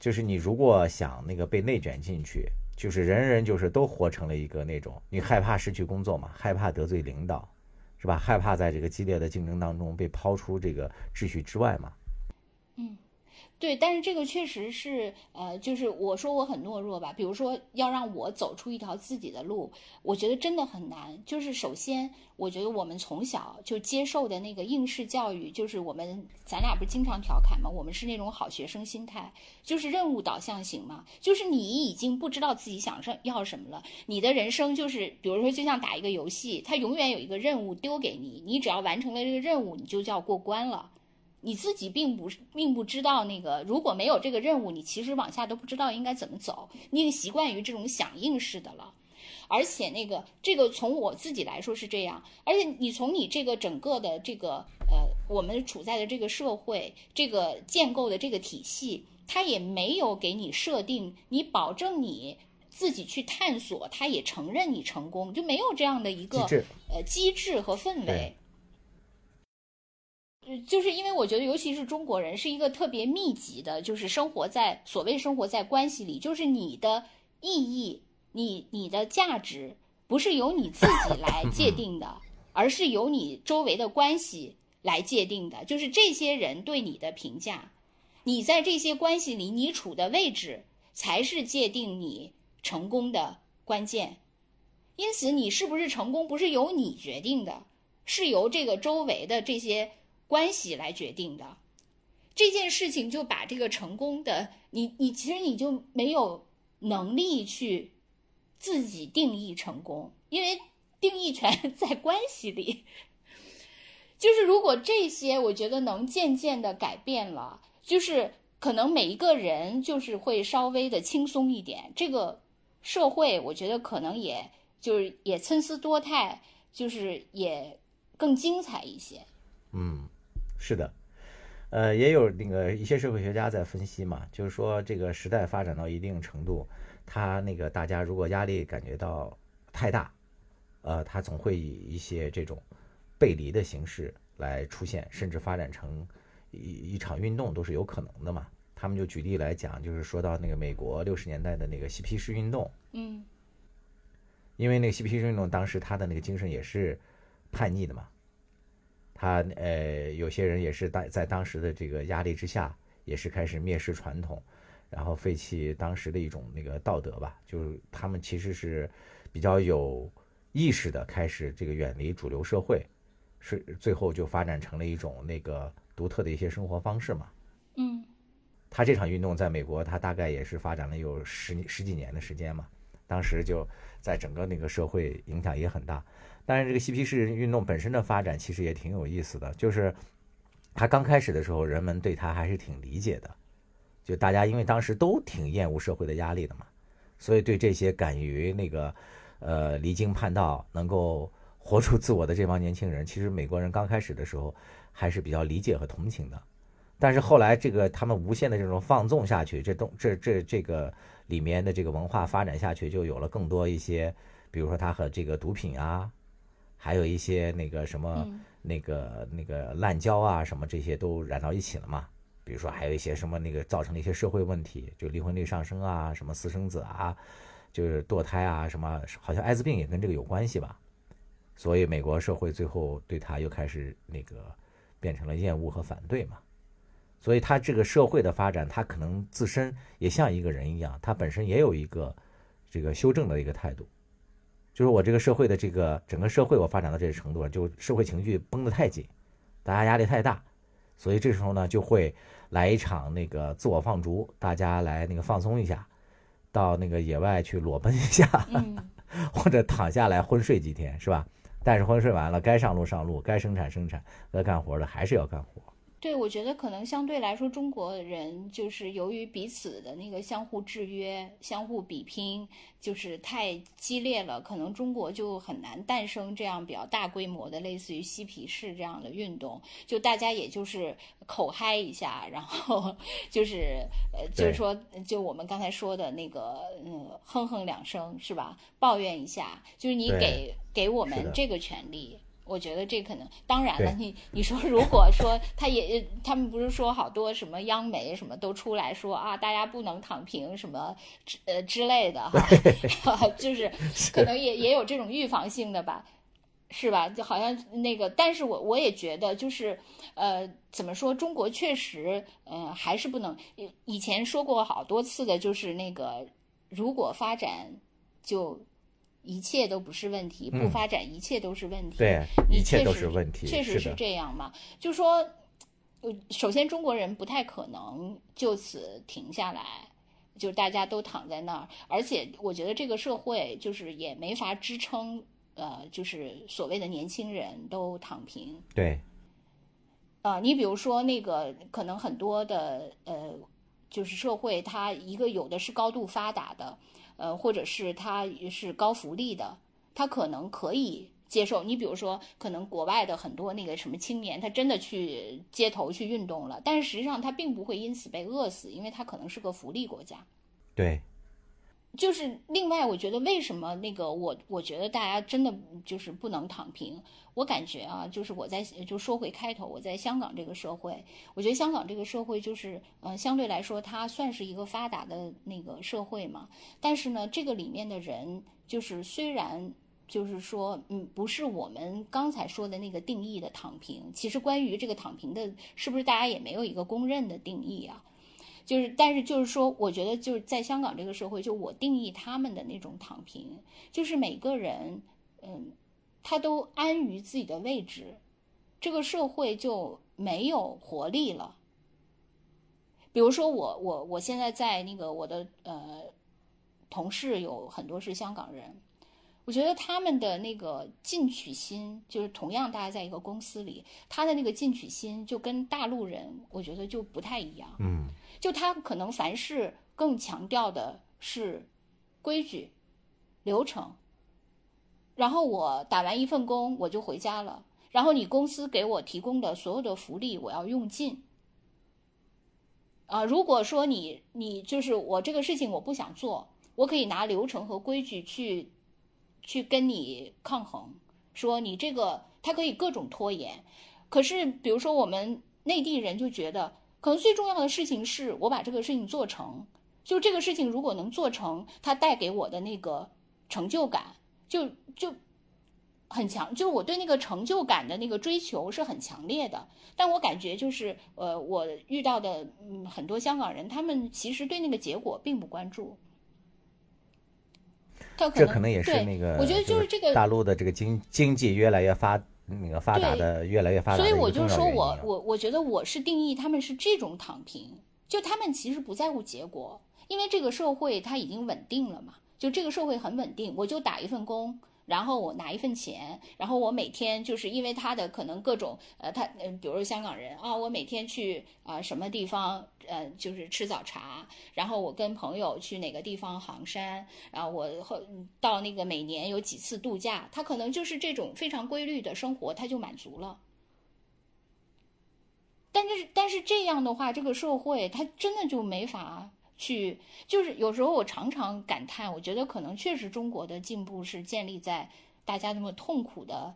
就是你如果想那个被内卷进去，就是人人就是都活成了一个那种，你害怕失去工作嘛，害怕得罪领导，是吧？害怕在这个激烈的竞争当中被抛出这个秩序之外嘛。对，但是这个确实是，呃，就是我说我很懦弱吧。比如说，要让我走出一条自己的路，我觉得真的很难。就是首先，我觉得我们从小就接受的那个应试教育，就是我们咱俩不是经常调侃吗？我们是那种好学生心态，就是任务导向型嘛。就是你已经不知道自己想什要什么了，你的人生就是，比如说就像打一个游戏，它永远有一个任务丢给你，你只要完成了这个任务，你就叫过关了。你自己并不是并不知道那个，如果没有这个任务，你其实往下都不知道应该怎么走，你已经习惯于这种响应式的了。而且那个这个从我自己来说是这样，而且你从你这个整个的这个呃，我们处在的这个社会，这个建构的这个体系，它也没有给你设定，你保证你自己去探索，它也承认你成功，就没有这样的一个呃机制和氛围就是因为我觉得，尤其是中国人，是一个特别密集的，就是生活在所谓生活在关系里，就是你的意义、你你的价值，不是由你自己来界定的，而是由你周围的关系来界定的。就是这些人对你的评价，你在这些关系里你处的位置，才是界定你成功的关键。因此，你是不是成功，不是由你决定的，是由这个周围的这些关系来决定的。这件事情就把这个成功的你，你其实你就没有能力去自己定义成功，因为定义权 *laughs* 在关系里。就是如果这些，我觉得能渐渐的改变了，就是可能每一个人就是会稍微的轻松一点，这个社会我觉得可能也就是也参差多态，就是也更精彩一些。嗯，是的，呃，也有那个一些社会学家在分析嘛，就是说这个时代发展到一定程度，他那个大家如果压力感觉到太大，呃，他总会以一些这种背离的形式来出现，甚至发展成一一场运动都是有可能的嘛。他们就举例来讲，就是说到那个美国六十年代的那个嬉皮士运动，嗯因为那个嬉皮士运动当时他的那个精神也是叛逆的嘛，他呃有些人也是在在当时的这个压力之下，也是开始蔑视传统，然后废弃当时的一种那个道德吧，就是他们其实是比较有意识的开始这个远离主流社会，是最后就发展成了一种那个独特的一些生活方式嘛。嗯他这场运动在美国，他大概也是发展了有十十几年的时间嘛，当时就在整个那个社会影响也很大。但是这个嬉皮士运动本身的发展其实也挺有意思的，就是他刚开始的时候，人们对他还是挺理解的，就大家因为当时都挺厌恶社会的压力的嘛，所以对这些敢于那个呃离经叛道、能够活出自我的这帮年轻人，其实美国人刚开始的时候还是比较理解和同情的。但是后来这个他们无限的这种放纵下去，这东这这这个里面的这个文化发展下去，就有了更多一些，比如说它和这个毒品啊，还有一些那个什么嗯那个那个滥交啊什么这些都染到一起了嘛。比如说还有一些什么那个造成了一些社会问题，就离婚率上升啊，什么私生子啊，就是堕胎啊，什么好像艾滋病也跟这个有关系吧。所以美国社会最后对他又开始那个变成了厌恶和反对嘛。所以他这个社会的发展，他可能自身也像一个人一样，他本身也有一个这个修正的一个态度，就是我这个社会的这个整个社会我发展到这个程度，就社会情绪绷得太紧，大家压力太大，所以这时候呢就会来一场那个自我放逐，大家来那个放松一下，到那个野外去裸奔一下，嗯或者躺下来昏睡几天，是吧？但是昏睡完了，该上路上路，该生产生产，该干活的还是要干活。对，我觉得可能相对来说，中国人就是由于彼此的那个相互制约、相互比拼，就是太激烈了，可能中国就很难诞生这样比较大规模的类似于嬉皮士这样的运动。就大家也就是口嗨一下，然后 *laughs* 就是呃，就是说，就我们刚才说的那个，嗯，哼哼两声是吧？抱怨一下，就是你给给我们这个权利。我觉得这可能，当然了，你你说如果说他也，他们不是说好多什么央媒什么都出来说啊，大家不能躺平什么之呃之类的哈，*laughs* 就是可能也也有这种预防性的吧，是吧？就好像那个，但是我我也觉得就是呃，怎么说，中国确实呃还是不能，以以前说过好多次的，就是那个如果发展就。一切都不是问题，不嗯发展一切都是问题。对，你一切都确实是问题，确实是这样嘛？就说，呃首先中国人不太可能就此停下来，就是大家都躺在那儿，而且我觉得这个社会就是也没法支撑，呃，就是所谓的年轻人都躺平。对，啊、你比如说那个，可能很多的呃，就是社会，它一个有的是高度发达的，呃，或者是他是高福利的，他可能可以接受。你比如说，可能国外的很多那个什么青年，他真的去街头去运动了，但是实际上他并不会因此被饿死，因为他可能是个福利国家。对，就是另外，我觉得为什么那个我我觉得大家真的就是不能躺平。我感觉啊，就是我在就说回开头，我在香港这个社会，我觉得香港这个社会就是，嗯、相对来说它算是一个发达的那个社会嘛。但是呢，这个里面的人就是虽然就是说，嗯，不是我们刚才说的那个定义的躺平。其实关于这个躺平的，是不是大家也没有一个公认的定义啊？就是，但是就是说，我觉得就是在香港这个社会，就我定义他们的那种躺平，就是每个人，嗯，他都安于自己的位置，这个社会就没有活力了。比如说我我我现在在那个我的呃同事有很多是香港人，我觉得他们的那个进取心，就是同样大家在一个公司里，他的那个进取心就跟大陆人，我觉得就不太一样。嗯，就他可能凡事更强调的是规矩、流程。然后我打完一份工，我就回家了。然后你公司给我提供的所有的福利，我要用尽。啊，如果说你你就是我这个事情我不想做，我可以拿流程和规矩去去跟你抗衡，说你这个他可以各种拖延。可是，比如说我们内地人就觉得，可能最重要的事情是我把这个事情做成。就这个事情如果能做成，它带给我的那个成就感，就就很强。就是我对那个成就感的那个追求是很强烈的。但我感觉就是，呃，我遇到的嗯很多香港人，他们其实对那个结果并不关注。这可能也是那个，我觉得就是这个大陆的这个经经济越来越发那个发达的越来越发达，所以我就说我我我觉得我是定义他们是这种躺平，就他们其实不在乎结果，因为这个社会它已经稳定了嘛，就这个社会很稳定，我就打一份工。然后我拿一份钱，然后我每天就是因为他的可能各种呃，他嗯，比如香港人啊，我每天去啊什么地方呃，就是吃早茶，然后我跟朋友去哪个地方行山，然后我后到那个每年有几次度假，他可能就是这种非常规律的生活，他就满足了。但是但是这样的话，这个社会他真的就没法。去就是有时候我常常感叹，我觉得可能确实中国的进步是建立在大家那么痛苦的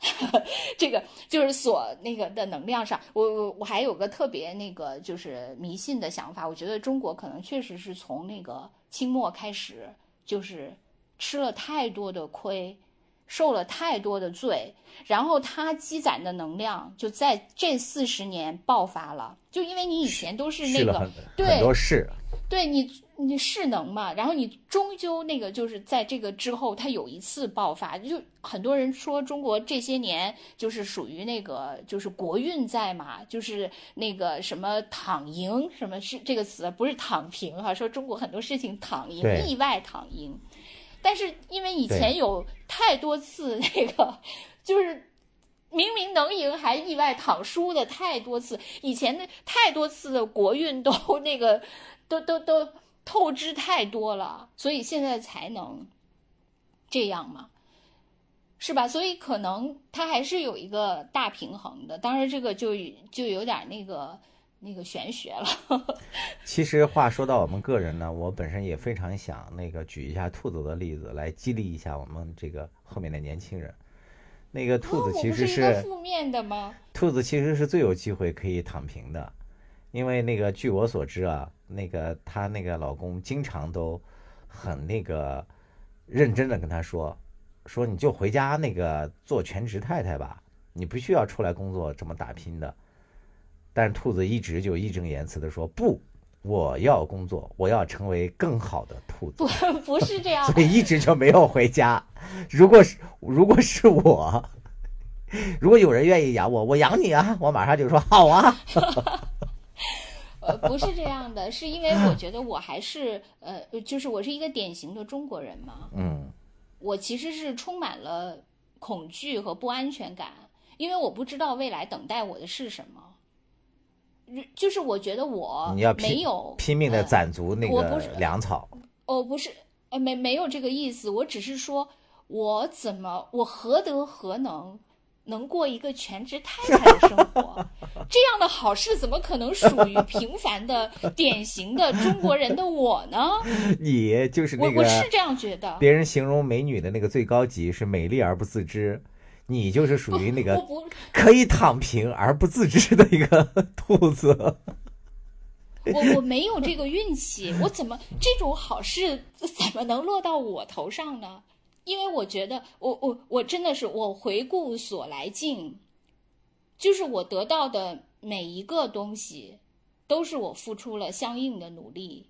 *laughs* 这个就是所那个的能量上。我我我还有个特别那个就是迷信的想法，我觉得中国可能确实是从那个清末开始就是吃了太多的亏，受了太多的罪，然后它积攒的能量就在这四十年爆发了。就因为你以前都是那个对很多事。对你，你势能嘛，然后你终究那个就是在这个之后，它有一次爆发，就很多人说中国这些年就是属于那个就是国运在嘛，就是那个什么躺赢，什么是这个词，不是躺平哈，说中国很多事情躺赢，意外躺赢，但是因为以前有太多次那个就是明明能赢还意外躺输的太多次，以前的太多次的国运都那个。都都都透支太多了，所以现在才能这样嘛，是吧？所以可能它还是有一个大平衡的。当然，这个就就有点那个那个玄学了。*laughs* 其实话说到我们个人呢，我本身也非常想那个举一下兔子的例子，来激励一下我们这个后面的年轻人。那个兔子其实是负面的吗？兔子其实是最有机会可以躺平的。因为那个，据我所知啊，那个她那个老公经常都很那个认真的跟她说，说你就回家那个做全职太太吧，你不需要出来工作这么打拼的。但是兔子一直就义正言辞的说不，我要工作，我要成为更好的兔子。*laughs* 不，不是这样。所以一直就没有回家。如果是如果是我，如果有人愿意养我，我养你啊，我马上就说好啊。*laughs* 呃，不是这样的，是因为我觉得我还是呃，就是我是一个典型的中国人嘛。嗯，我其实是充满了恐惧和不安全感，因为我不知道未来等待我的是什么。就是我觉得我你要没有拼命的攒足那个粮草。哦，不是，呃，没没有这个意思，我只是说，我怎么我何德何能？能过一个全职太太的生活，这样的好事怎么可能属于平凡的、典型的中国人的我呢？*laughs* 你就是那个，我是这样觉得。别人形容美女的那个最高级是美丽而不自知，你就是属于那个 *laughs* 可以躺平而不自知的一个兔子。*laughs* 我我没有这个运气，我怎么这种好事怎么能落到我头上呢？因为我觉得，我我我真的是，我回顾所来境，就是我得到的每一个东西，都是我付出了相应的努力。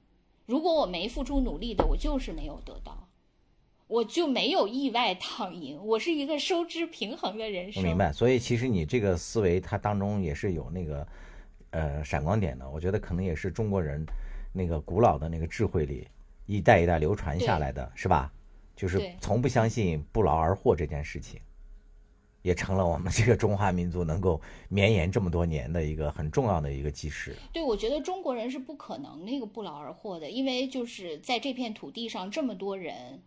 如果我没付出努力的，我就是没有得到，我就没有意外躺赢。我是一个收支平衡的人生。我明白，所以其实你这个思维，它当中也是有那个呃闪光点的。我觉得可能也是中国人那个古老的那个智慧里一代一代流传下来的是吧？就是从不相信不劳而获这件事情，也成了我们这个中华民族能够绵延这么多年的一个很重要的一个基石。对，我觉得中国人是不可能那个不劳而获的，因为就是在这片土地上这么多人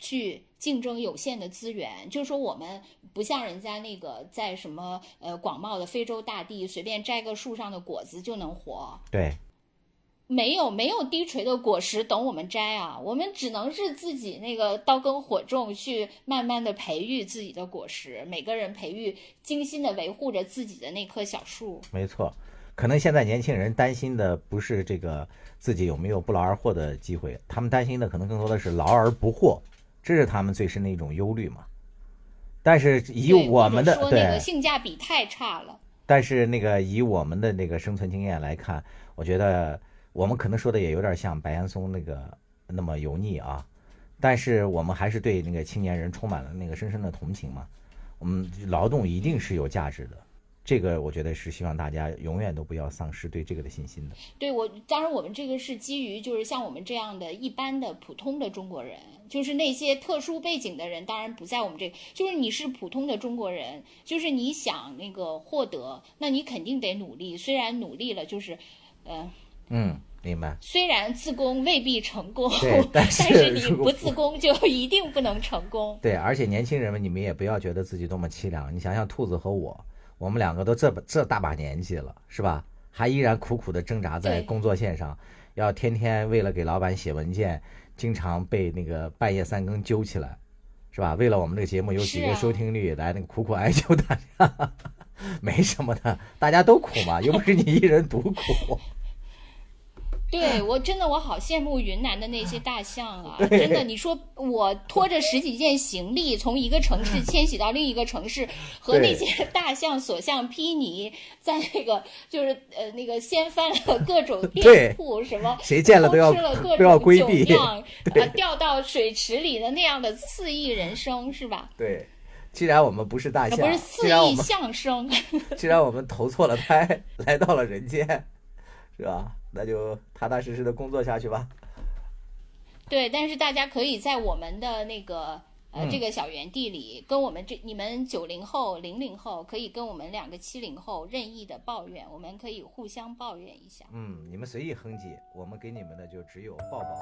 去竞争有限的资源，就是说我们不像人家那个在什么呃广袤的非洲大地随便摘个树上的果子就能活。对。没有没有低垂的果实等我们摘啊，我们只能是自己那个刀耕火种，去慢慢的培育自己的果实。每个人培育，精心的维护着自己的那棵小树。没错，可能现在年轻人担心的不是这个自己有没有不劳而获的机会，他们担心的可能更多的是劳而不获，这是他们最深的一种忧虑嘛。但是以我们的说那个性价比太差了。但是那个以我们的那个生存经验来看，我觉得。我们可能说的也有点像白岩松那个那么油腻啊，但是我们还是对那个青年人充满了那个深深的同情嘛。我们劳动一定是有价值的，这个我觉得是希望大家永远都不要丧失对这个的信心的。对我，当然我们这个是基于就是像我们这样的一般的普通的中国人，就是那些特殊背景的人，当然不在我们这，就是你是普通的中国人，就是你想那个获得，那你肯定得努力，虽然努力了，就是，呃。嗯，明白。虽然自宫未必成功，*laughs* 但是你不自宫 *laughs* 就一定不能成功。对，而且年轻人们，你们也不要觉得自己多么凄凉。你想想，兔子和我，我们两个都这这大把年纪了，是吧？还依然苦苦的挣扎在工作线上，要天天为了给老板写文件，经常被那个半夜三更揪起来，是吧？为了我们这个节目有几个收听率来那个苦苦哀求大家，*laughs* 没什么的，大家都苦嘛，又不是你一人独苦。对我真的我好羡慕云南的那些大象啊！真的，你说我拖着十几件行李从一个城市迁徙到另一个城市，和那些大象所向披靡，在那个就是呃那个掀翻了各种店铺，什么谁见了都要都要规避，*laughs* 呃掉到水池里的那样的肆意人生是吧？对，既然我们不是大象，不是肆意相声，既然我们投错了胎，*laughs* 来到了人间，是吧？那就踏踏实实的工作下去吧。对，但是大家可以在我们的那个呃这个小园地里，跟我们这你们九零后、零零后可以跟我们两个七零后任意的抱怨，我们可以互相抱怨一下。嗯，你们随意哼唧，我们给你们的就只有抱抱。